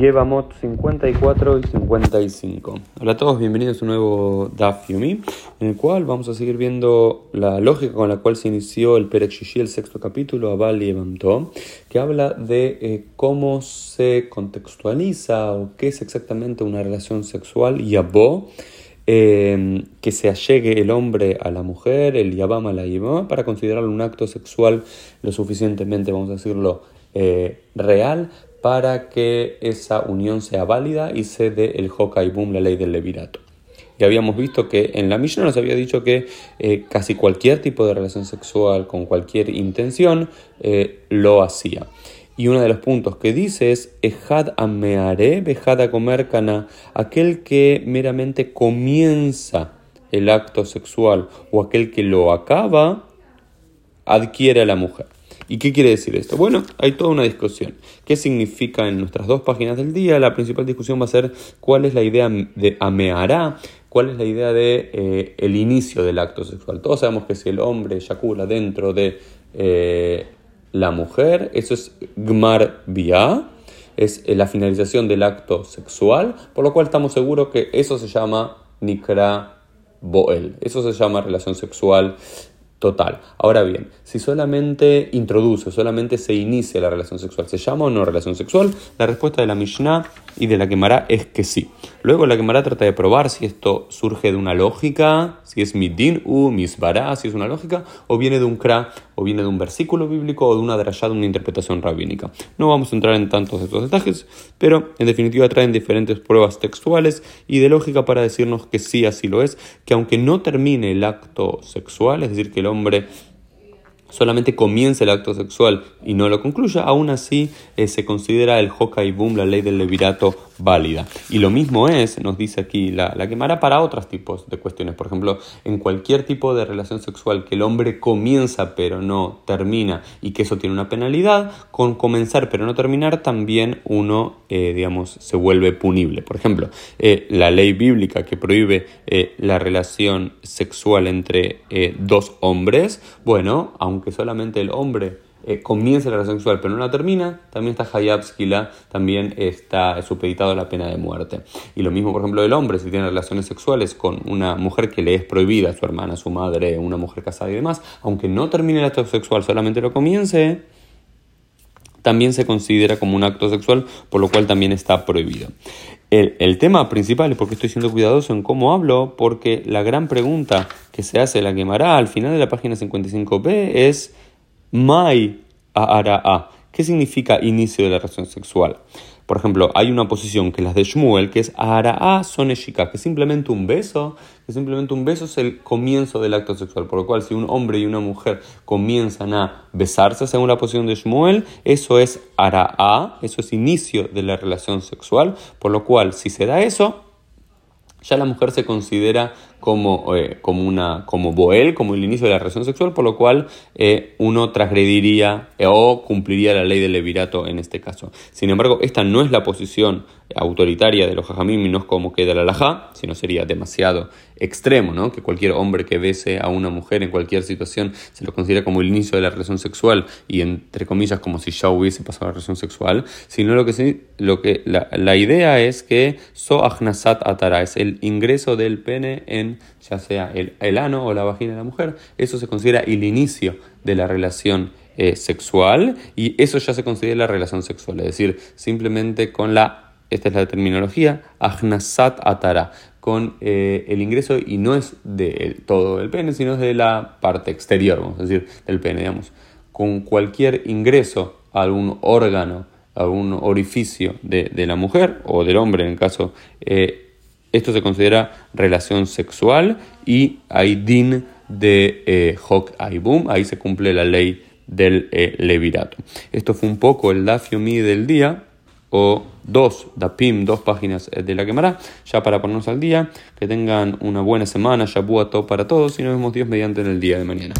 Yevamot 54 y 55. Hola a todos, bienvenidos a un nuevo Daf Yumi, en el cual vamos a seguir viendo la lógica con la cual se inició el Perek Shishi, el sexto capítulo, Abal Yevamto, que habla de eh, cómo se contextualiza o qué es exactamente una relación sexual, Yabó, eh, que se allegue el hombre a la mujer, el Yabam a la Yabam, para considerarlo un acto sexual lo suficientemente, vamos a decirlo, eh, real para que esa unión sea válida y se dé el Hokai Boom, la ley del levirato. Y habíamos visto que en la Mishnah nos había dicho que eh, casi cualquier tipo de relación sexual con cualquier intención eh, lo hacía. Y uno de los puntos que dice es Ejad ameare, bejad a comer cana, aquel que meramente comienza el acto sexual o aquel que lo acaba, adquiere a la mujer. ¿Y qué quiere decir esto? Bueno, hay toda una discusión. ¿Qué significa en nuestras dos páginas del día? La principal discusión va a ser cuál es la idea de ameará, cuál es la idea de eh, inicio del acto sexual. Todos sabemos que si el hombre eyacula dentro de eh, la mujer, eso es gmar bia, es eh, la finalización del acto sexual, por lo cual estamos seguros que eso se llama nikra boel, eso se llama relación sexual total. Ahora bien, si solamente introduce, solamente se inicia la relación sexual, ¿se llama o no relación sexual? La respuesta de la Mishnah y de la Gemara es que sí. Luego la Gemara trata de probar si esto surge de una lógica, si es midin u misbara, si es una lógica, o viene de un kra, o viene de un versículo bíblico, o de una drashá, de una interpretación rabínica. No vamos a entrar en tantos de estos detalles, pero en definitiva traen diferentes pruebas textuales y de lógica para decirnos que sí, así lo es, que aunque no termine el acto sexual, es decir, que el hombre solamente comienza el acto sexual y no lo concluya, aún así eh, se considera el Hokai Boom, la ley del levirato, válida. Y lo mismo es, nos dice aquí, la, la quemará para otros tipos de cuestiones. Por ejemplo, en cualquier tipo de relación sexual que el hombre comienza pero no termina y que eso tiene una penalidad, con comenzar pero no terminar también uno, eh, digamos, se vuelve punible. Por ejemplo, eh, la ley bíblica que prohíbe la relación sexual entre dos hombres, bueno, aunque aunque solamente el hombre eh, comienza la relación sexual pero no la termina, también está Hayab Skila, también está supeditado a la pena de muerte. Y lo mismo, por ejemplo, del hombre, si tiene relaciones sexuales con una mujer que le es prohibida, su hermana, su madre, una mujer casada y demás, aunque no termine el acto sexual, solamente lo comience, también se considera como un acto sexual, por lo cual también está prohibido. El, tema principal, y porque estoy siendo cuidadoso en cómo hablo, porque la gran pregunta que se hace, la quemará al final de la página 55b, es Mai a ¿Qué significa inicio de la relación sexual? Por ejemplo, hay una posición que es la de Shmuel, que es Ara'a Soneshika, que simplemente un beso, que simplemente un beso es el comienzo del acto sexual. Por lo cual, si un hombre y una mujer comienzan a besarse según la posición de Shmuel, eso es Ara'a, eso es inicio de la relación sexual. Por lo cual, si se da eso, ya la mujer se considera como, eh, como, una, como Boel, como el inicio de la relación sexual, por lo cual eh, uno transgrediría eh, o cumpliría la ley del levirato en este caso. Sin embargo, esta no es la posición autoritaria de los jajamim no es como queda la alajá, sino sería demasiado extremo, ¿no? que cualquier hombre que bese a una mujer en cualquier situación se lo considera como el inicio de la relación sexual y entre comillas como si ya hubiese pasado la relación sexual, sino lo que, lo que la, la idea es que so atara, es el ingreso del pene en ya sea el, ano o la vagina de la mujer, eso se considera el inicio de la relación eh, sexual y eso ya se considera la relación sexual, es decir, simplemente con la, esta es la terminología, agnasat atara, con eh, el ingreso y no es de todo el pene, sino de la parte exterior, vamos a decir, del pene, digamos, con cualquier ingreso a algún órgano, a algún orificio de, la mujer o del hombre en el caso eh, esto se considera relación sexual y hay din de eh, Hok Aibum, ahí se cumple la ley del eh, levirato. Esto fue un poco el Dafiomi del día, o dos Dapim, dos páginas eh, de la quemará, ya para ponernos al día. Que tengan una buena semana, todo para todos y nos vemos Dios mediante en el día de mañana.